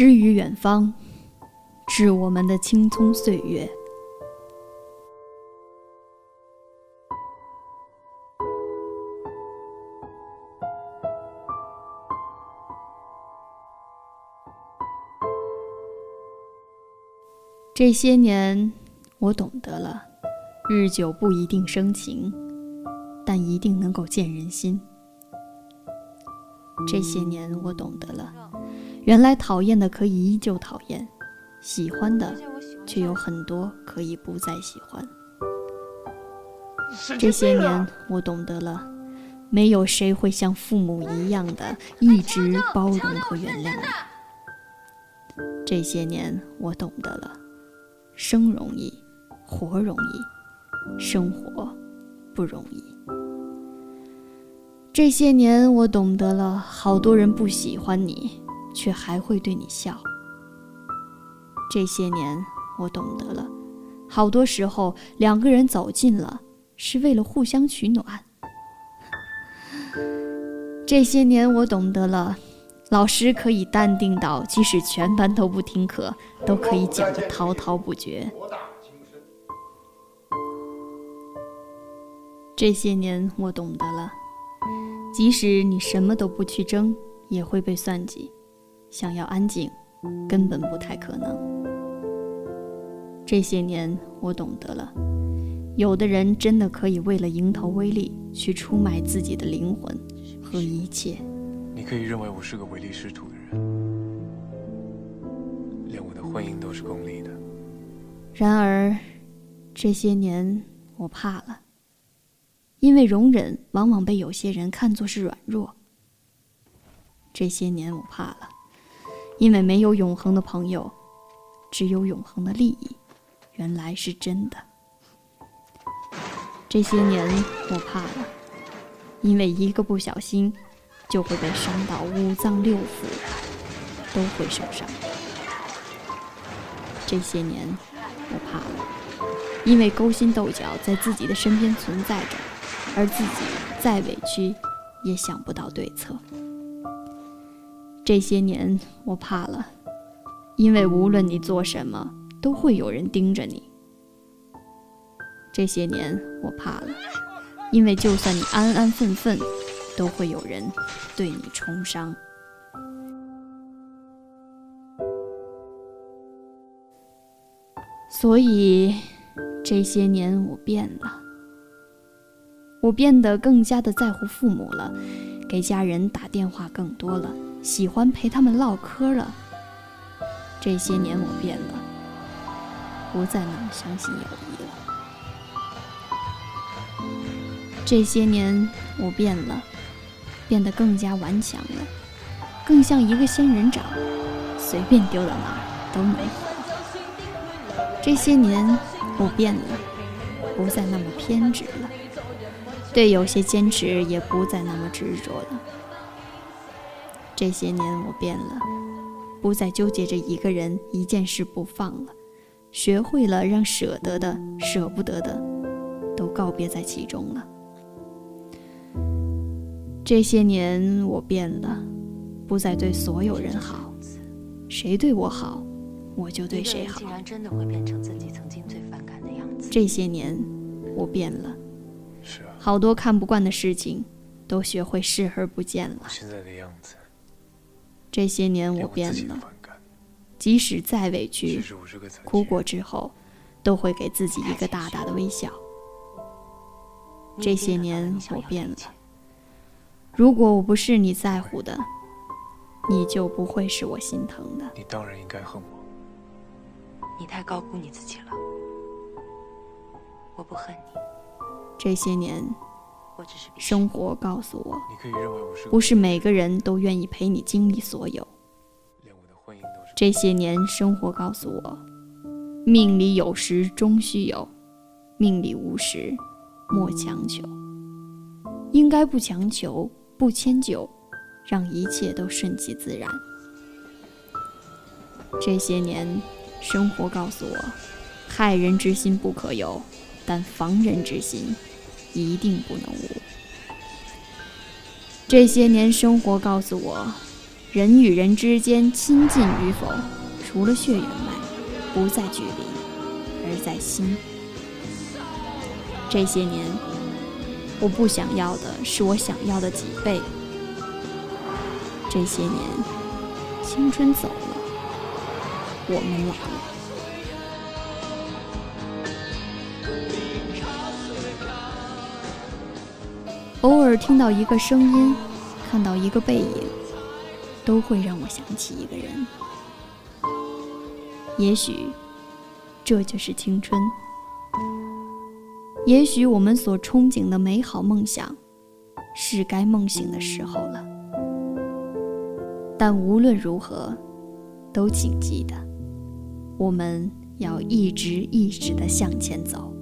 诗与远方，致我们的青葱岁月。这些年，我懂得了，日久不一定生情，但一定能够见人心。这些年，我懂得了，原来讨厌的可以依旧讨厌，喜欢的却有很多可以不再喜欢。这些年，我懂得了，没有谁会像父母一样的一直包容和原谅你。这些年，我懂得了。生容易，活容易，生活不容易。这些年，我懂得了，好多人不喜欢你，却还会对你笑。这些年，我懂得了，好多时候两个人走近了，是为了互相取暖。这些年，我懂得了。老师可以淡定到，即使全班都不听课，都可以讲得滔滔不绝。这些年我懂得了，即使你什么都不去争，也会被算计。想要安静，根本不太可能。这些年我懂得了，有的人真的可以为了蝇头微利，去出卖自己的灵魂和一切。你可以认为我是个唯利是图的人，连我的婚姻都是功利的。然而，这些年我怕了，因为容忍往往被有些人看作是软弱。这些年我怕了，因为没有永恒的朋友，只有永恒的利益，原来是真的。这些年我怕了，因为一个不小心。就会被伤到五脏六腑，都会受伤。这些年，我怕了，因为勾心斗角在自己的身边存在着，而自己再委屈，也想不到对策。这些年，我怕了，因为无论你做什么，都会有人盯着你。这些年，我怕了，因为就算你安安分分。都会有人对你重伤，所以这些年我变了，我变得更加的在乎父母了，给家人打电话更多了，喜欢陪他们唠嗑了。这些年我变了，不再那么相信友谊了。这些年我变了。变得更加顽强了，更像一个仙人掌，随便丢到哪儿都没这些年我变了，不再那么偏执了，对有些坚持也不再那么执着了。这些年我变了，不再纠结着一个人、一件事不放了，学会了让舍得的、舍不得的，都告别在其中了。这些年我变了，不再对所有人好，谁对我好，我就对谁好。这些年我变了，好多看不惯的事情，都学会视而不见了。这些年我变了，即使再委屈，哭过之后，都会给自己一个大大的微笑。这些年我变了。如果我不是你在乎的，你就不会是我心疼的。你当然应该恨我。你太高估你自己了。我不恨你。这些年，生活告诉我，不是每个人都愿意陪你经历所有。这些年，生活告诉我，命里有时终须有，命里无时莫强求。应该不强求。不迁就，让一切都顺其自然。这些年，生活告诉我，害人之心不可有，但防人之心一定不能无。这些年，生活告诉我，人与人之间亲近与否，除了血缘外，不在距离，而在心。这些年，我不想要的是我想要的几倍。这些年，青春走了，我们老了。偶尔听到一个声音，看到一个背影，都会让我想起一个人。也许，这就是青春。也许我们所憧憬的美好梦想，是该梦醒的时候了。但无论如何，都请记得，我们要一直一直的向前走。